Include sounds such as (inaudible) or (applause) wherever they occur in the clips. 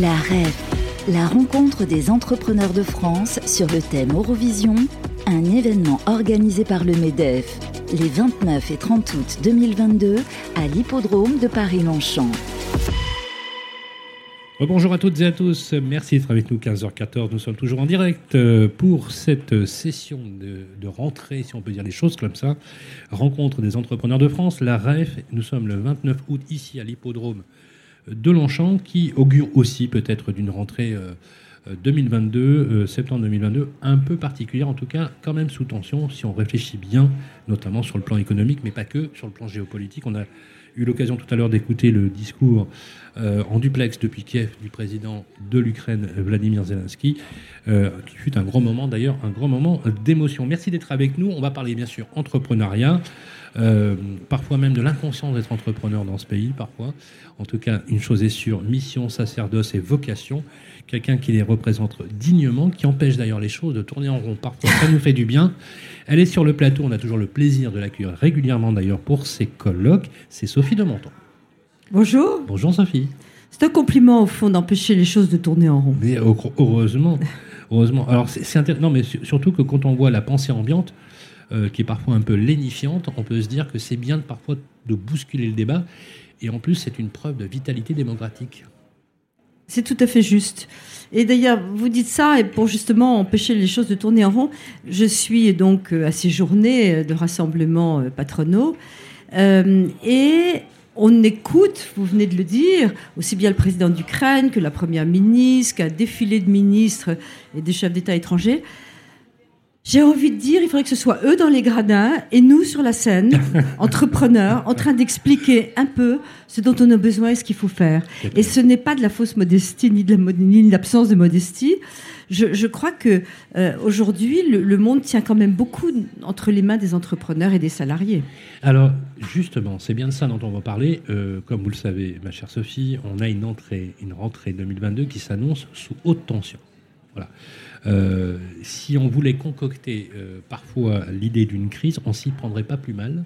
La REF, la rencontre des entrepreneurs de France sur le thème Eurovision, un événement organisé par le MEDEF les 29 et 30 août 2022 à l'hippodrome de Paris-Longchamp. Bonjour à toutes et à tous, merci d'être avec nous 15h14. Nous sommes toujours en direct euh, pour cette session de, rentrée, si on peut dire les choses comme ça. Rencontre des entrepreneurs de France, la REF. Nous sommes le 29 août ici à l'hippodrome de Longchamp qui augure aussi peut-être d'une rentrée 2022, euh, euh, septembre 2022, un peu particulière, en tout cas quand même sous tension si on réfléchit bien, notamment sur le plan économique, mais pas que, sur le plan géopolitique. On a eu l'occasion tout à l'heure d'écouter le discours euh, en duplex depuis Kiev du président de l'Ukraine, Vladimir Zelensky, euh, qui fut un grand moment d'ailleurs, un grand moment d'émotion. Merci d'être avec nous. On va parler bien sûr entrepreneuriat. Euh, parfois même de l'inconscience d'être entrepreneur dans ce pays, parfois. En tout cas, une chose est sûre, mission, sacerdoce et vocation. Quelqu'un qui les représente dignement, qui empêche d'ailleurs les choses de tourner en rond. Parfois, ça nous fait du bien. Elle est sur le plateau, on a toujours le plaisir de l'accueillir régulièrement d'ailleurs pour ses colloques. C'est Sophie de Menton. Bonjour. Bonjour Sophie. C'est un compliment au fond d'empêcher les choses de tourner en rond. Mais heureusement, heureusement. Alors c'est intéressant, mais surtout que quand on voit la pensée ambiante, euh, qui est parfois un peu lénifiante, on peut se dire que c'est bien parfois de bousculer le débat. Et en plus, c'est une preuve de vitalité démocratique. C'est tout à fait juste. Et d'ailleurs, vous dites ça, et pour justement empêcher les choses de tourner en rond, je suis donc euh, à ces journées de rassemblements euh, patronaux. et on écoute, vous venez de le dire, aussi bien le président d'Ukraine que la première ministre, qu'un défilé de ministres et des chefs d'État étrangers. J'ai envie de dire, il faudrait que ce soit eux dans les gradins et nous sur la scène, (laughs) entrepreneurs, en train d'expliquer un peu ce dont on a besoin et ce qu'il faut faire. Et ce n'est pas de la fausse modestie ni de l'absence de modestie. Je, crois que euh, aujourd'hui, le, monde tient quand même beaucoup entre les mains des entrepreneurs et des salariés. Alors, justement, c'est bien de ça dont on va parler. Euh, comme vous le savez, ma chère Sophie, on a une entrée, une rentrée 2022 qui s'annonce sous haute tension. Voilà. Euh, si on voulait concocter parfois l'idée d'une crise, on s'y prendrait pas plus mal,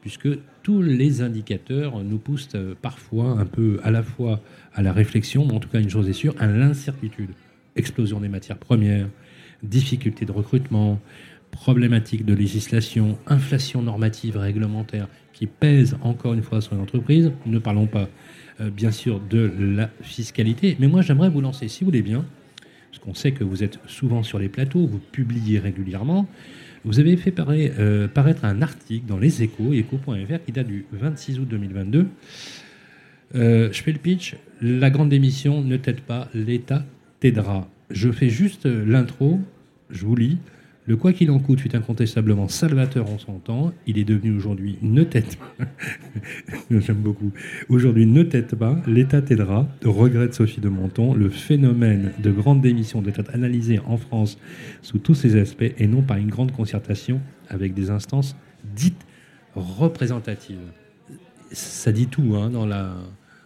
puisque tous les indicateurs nous poussent parfois un peu à la fois à la réflexion, mais en tout cas une chose est sûre, à l'incertitude explosion des matières premières, difficultés de recrutement, problématiques de législation, inflation normative réglementaire qui pèse encore une fois sur les entreprises. Ne parlons pas, euh, bien sûr, de la fiscalité. Mais moi, j'aimerais vous lancer, si vous voulez bien, parce qu'on sait que vous êtes souvent sur les plateaux, vous publiez régulièrement. Vous avez fait euh, paraître un article dans Les Échos, échos.fr, qui date du 26 août 2022. Euh, je fais le pitch. La grande démission ne t'aide pas, l'État t'aidera. Je fais juste euh, l'intro, je vous lis. Le quoi qu'il en coûte fut incontestablement salvateur en son temps. Il est devenu aujourd'hui ne tête pas. (laughs) J'aime beaucoup. Aujourd'hui ne tête pas. L'État t'aidera. Regrette Sophie de Menton. Le phénomène de grande démission doit être analysé en France sous tous ses aspects et non par une grande concertation avec des instances dites représentatives. Ça dit tout hein, dans la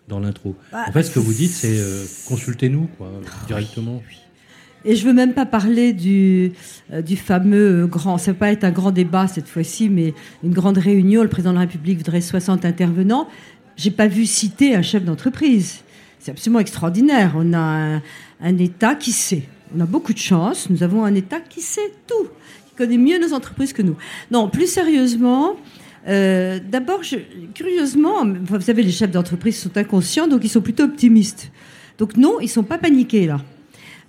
dans l'intro. Bah, en fait, ce que vous dites, c'est euh, consultez-nous quoi, directement. Et je veux même pas parler du, euh, du fameux grand, ça va pas être un grand débat cette fois-ci, mais une grande réunion. Le président de la République voudrait 60 intervenants. J'ai pas vu citer un chef d'entreprise. C'est absolument extraordinaire. On a un, État qui sait. On a beaucoup de chance. Nous avons un État qui sait tout, qui connaît mieux nos entreprises que nous. Non, plus sérieusement, euh, d'abord, curieusement, vous savez, les chefs d'entreprise sont inconscients, donc ils sont plutôt optimistes. Donc non, ils sont pas paniqués là.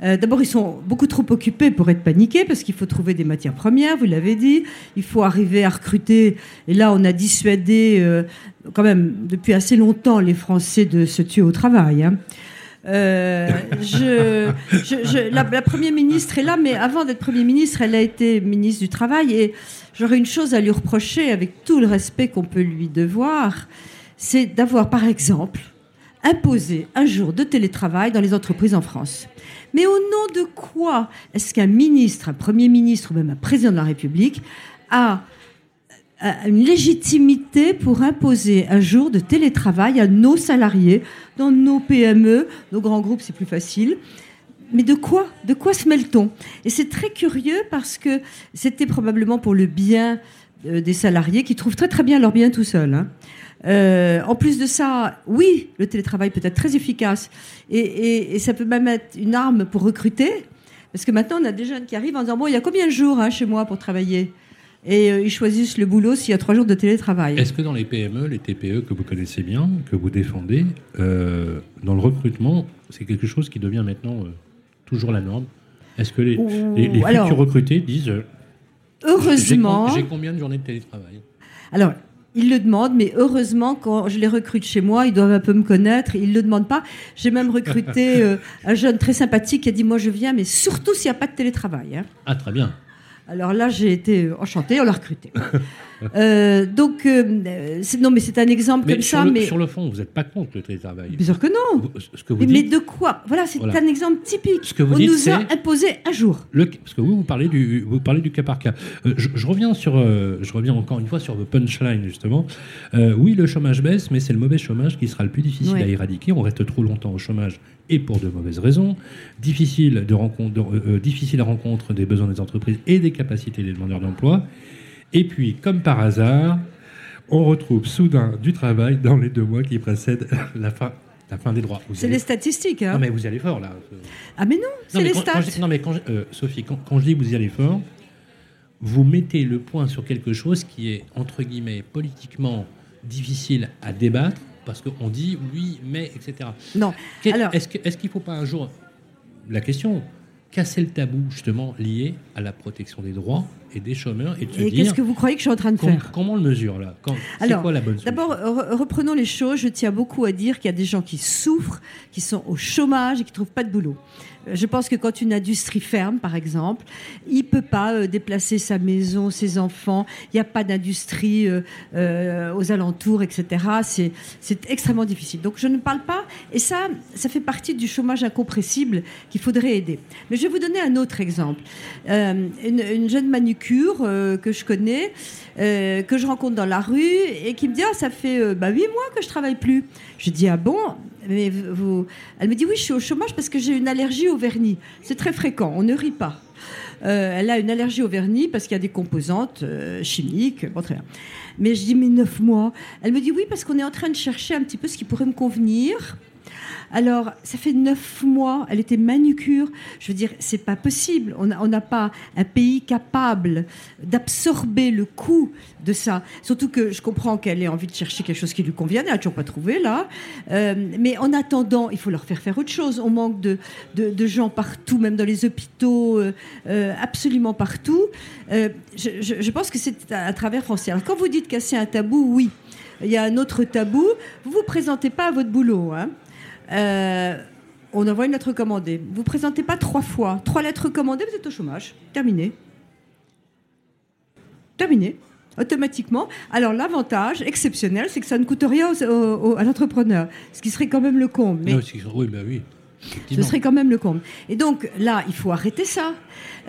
Euh, d'abord, ils sont beaucoup trop occupés pour être paniqués parce qu'il faut trouver des matières premières, vous l'avez dit. Il faut arriver à recruter. Et là, on a dissuadé euh, quand même depuis assez longtemps les Français de se tuer au travail. Hein. je, la, la, première ministre est là, mais avant d'être première ministre, elle a été ministre du Travail et J'aurais une chose à lui reprocher, avec tout le respect qu'on peut lui devoir, c'est d'avoir, par exemple, imposé un jour de télétravail dans les entreprises en France. Mais au nom de quoi est-ce qu'un ministre, un Premier ministre ou même un président de la République a une légitimité pour imposer un jour de télétravail à nos salariés dans nos PME, nos grands groupes, c'est plus facile, mais de quoi De quoi se mêle-t-on? Et c'est très curieux parce que c'était probablement pour le bien des salariés qui trouvent très très bien leur bien tout seuls. hein. Euh, en plus de ça, oui, le télétravail peut être très efficace et, et- et ça peut même être une arme pour recruter. Parce que maintenant, on a des jeunes qui arrivent en disant Bon, il y a combien de jours hein, chez moi pour travailler? Et euh, ils choisissent le boulot s'il y a trois jours de télétravail. Est-ce que dans les PME, les TPE que vous connaissez bien, que vous défendez, euh, dans le recrutement, c'est quelque chose qui devient maintenant euh, toujours la norme? Est-ce que les, les, les futurs recrutés disent euh, Heureusement. j'ai combien de journées de télétravail? Alors, ils le demandent, mais heureusement, quand je les recrute chez moi, ils doivent un peu me connaître. Ils ne le demandent pas. J'ai même recruté (laughs) euh, un jeune très sympathique qui a dit Moi, je viens, mais surtout s'il n'y a pas de télétravail. hein. Ah, très bien. Alors là, j'ai été enchantée, on l'a recruté. Euh, donc, euh, non, mais c'est un exemple Mais comme ça, le, mais sur le fond, vous n'êtes pas contre le télétravail. bien sûr que non. Vous- ce que vous Mais, de quoi? Voilà, c'est Voilà. un exemple typique. Ce que vous on dites, nous a imposé un jour. Le, parce que vous, vous parlez du, vous parlez du cas par cas. Euh, je, je reviens sur, je reviens encore une fois sur vos punchlines justement. Oui, le chômage baisse, mais c'est le mauvais chômage qui sera le plus difficile Ouais. à éradiquer. On reste trop longtemps au chômage et pour de mauvaises raisons. Difficile de rencontre, euh, euh, difficile à rencontre des besoins des entreprises et des capacités des demandeurs d'emploi. Et puis, comme par hasard, on retrouve soudain du travail dans les deux mois qui précèdent (laughs) la fin, la fin des droits. C'est allez- les statistiques. hein. Non mais vous y allez fort là. Ah, mais non, c'est les quand- stats. quand je- non, mais quand je- euh, Sophie, quand, quand je dis vous y allez fort, vous mettez le point sur quelque chose qui est, entre guillemets, politiquement difficile à débattre, parce qu'on dit oui, mais, etc. Non. Est-ce que- est-ce qu'il ne faut pas un jour, la question, casser le tabou justement lié à la protection des droits et des chômeurs et de se Et dire qu'est-ce que vous croyez que je suis en train de com- faire comment on le mesure là C'est quoi la bonne D'abord, re- reprenons les choses. Je tiens beaucoup à dire qu'il y a des gens qui souffrent, qui sont au chômage et qui ne trouvent pas de boulot. Euh, Je pense que quand une industrie ferme, par exemple, il ne peut pas euh, déplacer sa maison, ses enfants. Il n'y a pas d'industrie euh, euh, aux alentours, etc. C'est- extrêmement difficile. Donc je ne parle pas, et ça, ça fait partie du chômage incompressible qu'il faudrait aider. Mais je vais vous donner un autre exemple. Une, une jeune manucure euh, que je connais, euh, que je rencontre dans la rue et qui me dit ah ça fait euh, bah, huit mois que je travaille plus. Je dis ah bon? Mais vous, Elle me dit oui je suis au chômage parce que j'ai une allergie au vernis. C'est très fréquent, on ne rit pas. Euh, elle a une allergie au vernis parce qu'il y a des composantes chimiques. Bon, très bien. Mais je dis, mais neuf mois? Elle me dit, oui, parce qu'on est en train de chercher un petit peu ce qui pourrait me convenir. Alors, ça fait neuf mois, elle était manucure. Je veux dire, c'est pas possible. On n'a pas un pays capable d'absorber le coût de ça. Surtout que je comprends qu'elle ait envie de chercher quelque chose qui lui convienne. Elle n'a toujours pas trouvé, là. Euh, mais en attendant, il faut leur faire faire autre chose. On manque de, de, gens partout, même dans les hôpitaux, euh, euh, absolument partout. Je, pense que c'est à, travers français. Quand vous dites casser un tabou, oui. Il y a un autre tabou. Vous vous présentez pas à votre boulot. Hein. Euh, on envoie une lettre recommandée. Vous ne présentez pas trois fois. Trois lettres recommandées, vous êtes au chômage. Terminé. Terminé. Automatiquement. Alors l'avantage exceptionnel, c'est que ça ne coûte rien à l'entrepreneur, ce qui serait quand même le comble. Oui, bah oui. Ce serait quand même le comble. Et donc là, il faut arrêter ça.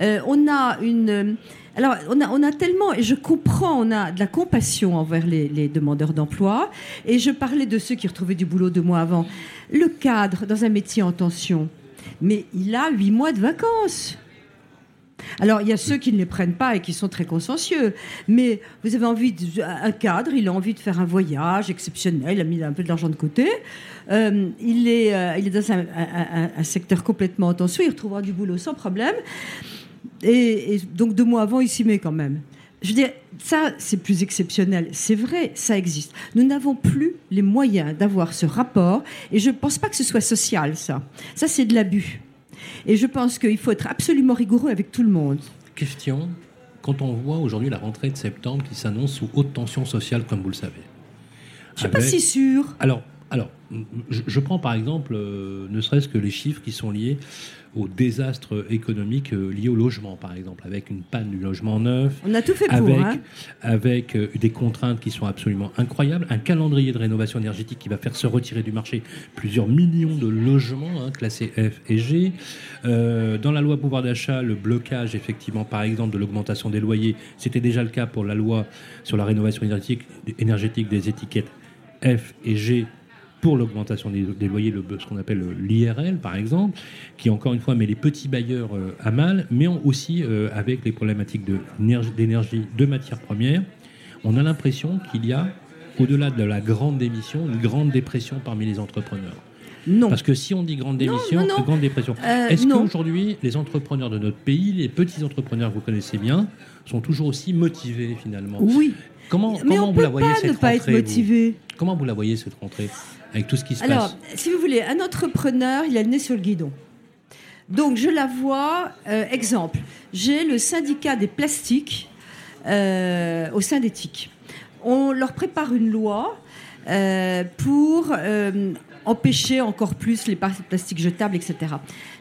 Euh, on a une. Alors, on a, on a tellement, et je comprends, on a de la compassion envers les, les demandeurs d'emploi. Et je parlais de ceux qui retrouvaient du boulot deux mois avant. Le cadre dans un métier en tension, mais il a huit mois de vacances. Alors, il y a ceux qui ne les prennent pas et qui sont très consciencieux. Mais vous avez envie de, un cadre, il a envie de faire un voyage exceptionnel, il a mis un peu de l'argent de côté. Euh, il, est, euh, il est dans un, secteur complètement en tension, il retrouvera du boulot sans problème. Et, et donc, deux mois avant, il s'y met quand même. Je veux dire, ça, c'est plus exceptionnel. C'est vrai, ça existe. Nous n'avons plus les moyens d'avoir ce rapport. Et je ne pense pas que ce soit social, ça. Ça, c'est de l'abus. Et je pense qu'il faut être absolument rigoureux avec tout le monde. Question, quand on voit aujourd'hui la rentrée de septembre qui s'annonce sous haute tension sociale, comme vous le savez. Je suis pas si sûre. Alors, alors je, prends par exemple, euh, ne serait-ce que les chiffres qui sont liés au désastre économique euh, lié au logement, par exemple, avec une panne du logement neuf, On a tout fait pour. avec, hein. avec euh, des contraintes qui sont absolument incroyables, un calendrier de rénovation énergétique qui va faire se retirer du marché plusieurs millions de logements hein, classés F et G. Dans la loi pouvoir d'achat, le blocage, effectivement, par exemple, de l'augmentation des loyers, c'était déjà le cas pour la loi sur la rénovation énergétique, énergétique des étiquettes F et G pour l'augmentation des, des loyers, le, ce qu'on appelle l'IRL par exemple, qui encore une fois met les petits bailleurs euh, à mal, mais aussi euh, avec les problématiques de- d'énergie, de matières premières on a l'impression qu'il y a, au-delà de la grande démission, une grande dépression parmi les entrepreneurs. Non. Parce que si on dit grande démission, non, non. grande dépression, Euh, est-ce qu'aujourd'hui, les entrepreneurs de notre pays, les petits entrepreneurs que vous connaissez bien, sont toujours aussi motivés finalement? Oui. Comment, Mais comment on vous peut la voyez pas cette ne pas être rentrée, vous? Comment vous la voyez cette rentrée? Avec tout ce qui se Alors, passe si vous voulez, un entrepreneur, il a le nez sur le guidon. Donc, je la vois, euh, exemple, j'ai le syndicat des plastiques euh, au synthétique. On leur prépare une loi euh, pour empêcher encore plus les plastiques jetables, etc.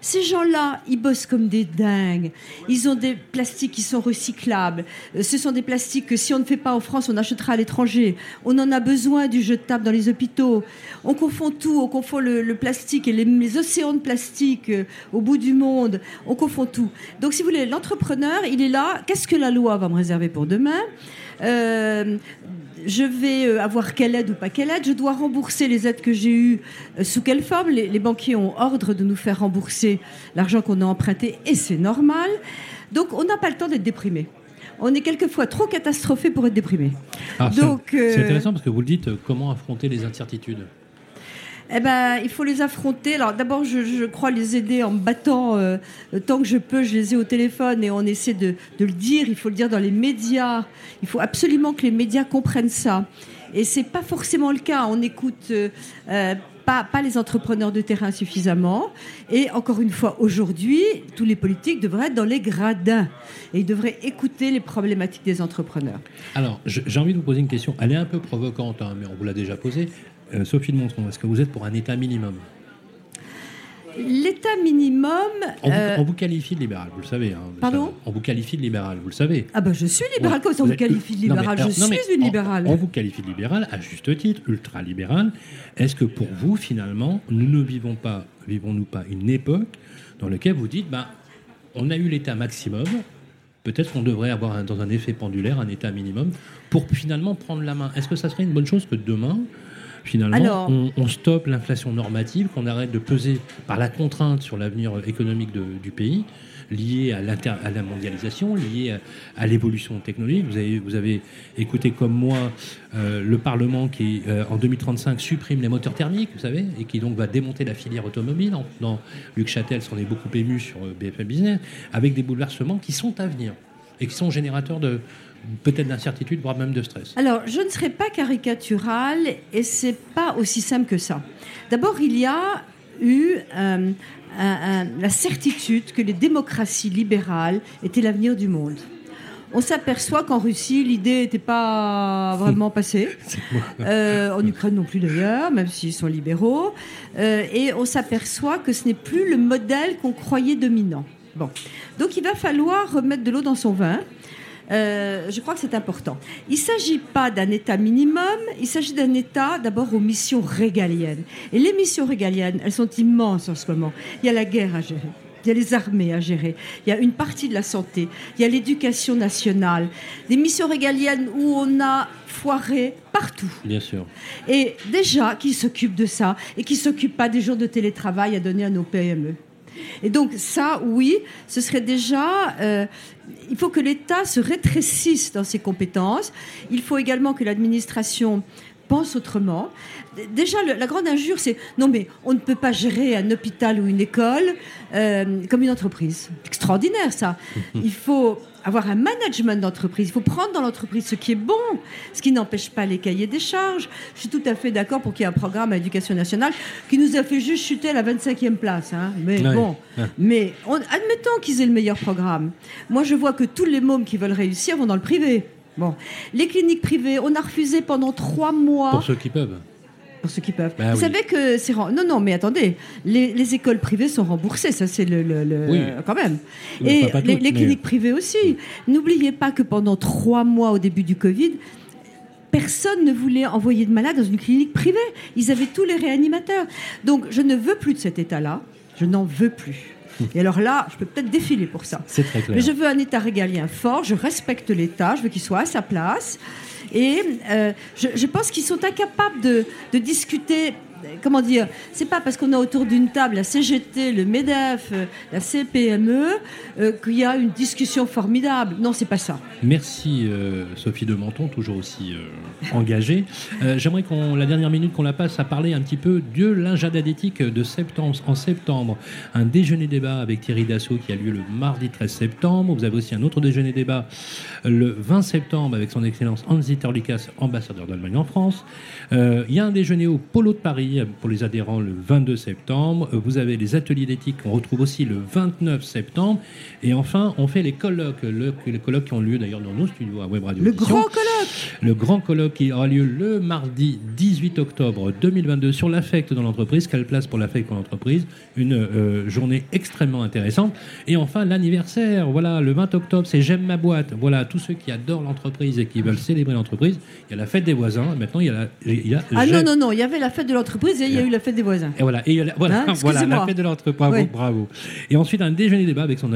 Ces gens-là, ils bossent comme des dingues. Ils ont des plastiques qui sont recyclables. Euh, Ce sont des plastiques que si on ne fait pas en France, on achètera à l'étranger. On en a besoin du jetable dans les hôpitaux. On confond tout. On confond le, plastique et les, océans de plastique euh, au bout du monde. On confond tout. Donc, si vous voulez, l'entrepreneur, il est là. Qu'est-ce que la loi va me réserver pour demain? Euh, je vais avoir quelle aide ou pas quelle aide, je dois rembourser les aides que j'ai eues, sous quelle forme les, les banquiers ont ordre de nous faire rembourser l'argent qu'on a emprunté et c'est normal. Donc on n'a pas le temps d'être déprimé. On est quelquefois trop catastrophé pour être déprimé. C'est- donc, euh, C'est intéressant parce que vous le dites, euh, comment affronter les incertitudes? Eh ben, il faut les affronter. Alors, d'abord, je, je crois les aider en me battant euh, tant que je peux. Je les ai au téléphone et on essaie de, de le dire. Il faut le dire dans les médias. Il faut absolument que les médias comprennent ça. Et c'est pas forcément le cas. On écoute euh, euh, pas, les entrepreneurs de terrain suffisamment. Et encore une fois, aujourd'hui, tous les politiques devraient être dans les gradins et ils devraient écouter les problématiques des entrepreneurs. Alors, j'ai envie de vous poser une question. Elle est un peu provocante, hein, mais on vous l'a déjà posée. Euh, Sophie de Montron, est-ce que vous êtes pour un État minimum? L'État minimum. on, vous- euh, on vous qualifie de libéral, vous le savez. hein, vous Pardon savez. On vous qualifie de libéral, vous le savez. Ah ben je suis libéral, comme ça on Vous qualifie de libéral. je suis une libérale. On, vous qualifie de libéral, à juste titre, ultra-libéral. Est-ce que pour vous, finalement, nous ne vivons pas, vivons-nous pas une époque dans laquelle vous dites, ben, on a eu l'état maximum, peut-être qu'on devrait avoir un- dans un effet pendulaire un état minimum pour finalement prendre la main. Est-ce que ça serait une bonne chose que demain, finalement, Alors- on, on stoppe l'inflation normative, qu'on arrête de peser par la contrainte sur l'avenir économique de- du pays liée à, l'inter- à la mondialisation, liée à, à l'évolution technologique. Vous avez, vous avez écouté comme moi euh, le Parlement qui, euh, en 2035, supprime les moteurs thermiques, vous savez, et qui donc va démonter la filière automobile. En, dans Luc Châtel s'en est beaucoup ému sur euh, BFM Business, avec des bouleversements qui sont à venir et qui sont générateurs de peut-être d'incertitude, voire même de stress. Alors, je ne serai pas caricaturale et c'est pas aussi simple que ça. D'abord, il y a eu euh, un- un- la certitude que les démocraties libérales étaient l'avenir du monde. On s'aperçoit qu'en Russie, l'idée n'était pas (laughs) vraiment passée. Euh, en Ukraine non plus d'ailleurs, même s'ils sont libéraux. Euh, et on s'aperçoit que ce n'est plus le modèle qu'on croyait dominant. Bon. Donc il va falloir remettre de l'eau dans son vin. Euh, je crois que c'est important. Il ne s'agit pas d'un État minimum, il s'agit d'un État d'abord aux missions régaliennes. Et les missions régaliennes, elles sont immenses en ce moment. Il y a la guerre à gérer. Il y a les armées à gérer, il y a une partie de la santé, il y a l'éducation nationale, des missions régaliennes où on a foiré partout. Bien sûr. Et déjà, qui s'occupe de ça et qui s'occupe pas des jours de télétravail à donner à nos PME. Et donc ça, oui, ce serait déjà... euh, il faut que l'État se rétrécisse dans ses compétences. Il faut également que l'administration pense autrement. Déjà, le- la grande injure, c'est non, mais on ne peut pas gérer un hôpital ou une école euh, comme une entreprise. Extraordinaire, ça. (laughs) Il faut avoir un management d'entreprise. Il faut prendre dans l'entreprise ce qui est bon, ce qui n'empêche pas les cahiers des charges. Je suis tout à fait d'accord pour qu'il y ait un programme à l'éducation nationale qui nous a fait juste chuter à la 25e place. hein. Mais bon, Ouais. mais on- admettons qu'ils aient le meilleur programme. Moi, je vois que tous les mômes qui veulent réussir vont dans le privé. Bon, les cliniques privées, on a refusé pendant trois mois Pour ceux qui peuvent. Pour ceux qui peuvent. Bah Vous oui. savez que c'est non non mais attendez, les, les écoles privées sont remboursées, ça c'est le, le- le- Oui. quand même. Et les, mais- cliniques privées aussi. N'oubliez pas que pendant trois mois au début du Covid. Personne ne voulait envoyer de malades dans une clinique privée. Ils avaient tous les réanimateurs. Donc, je ne veux plus de cet état-là. Je n'en veux plus. Et alors là, je peux peut-être défiler pour ça. C'est très clair. Mais je veux un État régalien fort, je respecte l'État, je veux qu'il soit à sa place. Et euh, je, pense qu'ils sont incapables de discuter comment dire, c'est pas parce qu'on a autour d'une table la CGT, le MEDEF, euh, la CPME euh, qu'il y a une discussion formidable. Non, c'est pas ça. Merci euh, Sophie de Menton, toujours aussi engagée. J'aimerais qu'on la dernière minute qu'on la passe à parler un petit peu de l'ingénieur de septembre en septembre. Un déjeuner débat avec Thierry Dassault qui a lieu le mardi 13 septembre. Vous avez aussi un autre déjeuner débat le 20 septembre avec son Excellence Hansi Torlikas, ambassadeur d'Allemagne en France. Il y a un déjeuner au Polo de Paris pour les adhérents le 22 septembre. Euh, vous avez les ateliers d'éthique qu'on retrouve aussi le 29 septembre. Et enfin, on fait les colloques, les colloques qui ont lieu d'ailleurs dans nos studios à Web Radio. Le grand colloque Le grand colloque qui aura lieu le mardi 18 octobre 2022 sur l'affect dans l'entreprise. Quelle place pour l'affect dans l'entreprise? Une euh, journée extrêmement intéressante. Et enfin, l'anniversaire. Voilà, le 20 octobre, c'est J'aime ma boîte. Voilà, tous ceux qui adorent l'entreprise et qui veulent célébrer l'entreprise. Il y a la fête des voisins. Maintenant, il y a la. Il y a ah non, non, non, il y avait la fête de l'entreprise et il y a eu la fête des voisins. Et voilà, et voilà, hein, (laughs) voilà la fête de l'entreprise. Bravo, bravo. Et ensuite, un déjeuner débat avec son,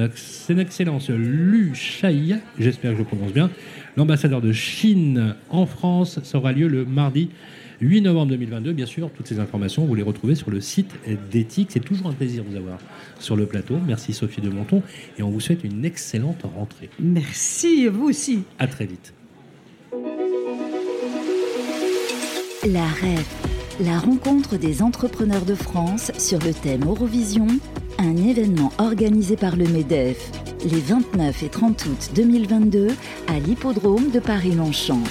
excellence Lu Shai, j'espère que je prononce bien, l'ambassadeur de Chine en France. Ça aura lieu le mardi 8 novembre 2022. Bien sûr, toutes ces informations, vous les retrouvez sur le site d'éthique. C'est toujours un plaisir de vous avoir sur le plateau. Merci Sophie de Monton et on vous souhaite une excellente rentrée. Merci, vous aussi. À très vite. La rêve la rencontre des entrepreneurs de France sur le thème Eurovision, un événement organisé par le MEDEF les 29 et 30 août 2022 à l'hippodrome de Paris-Longchamp.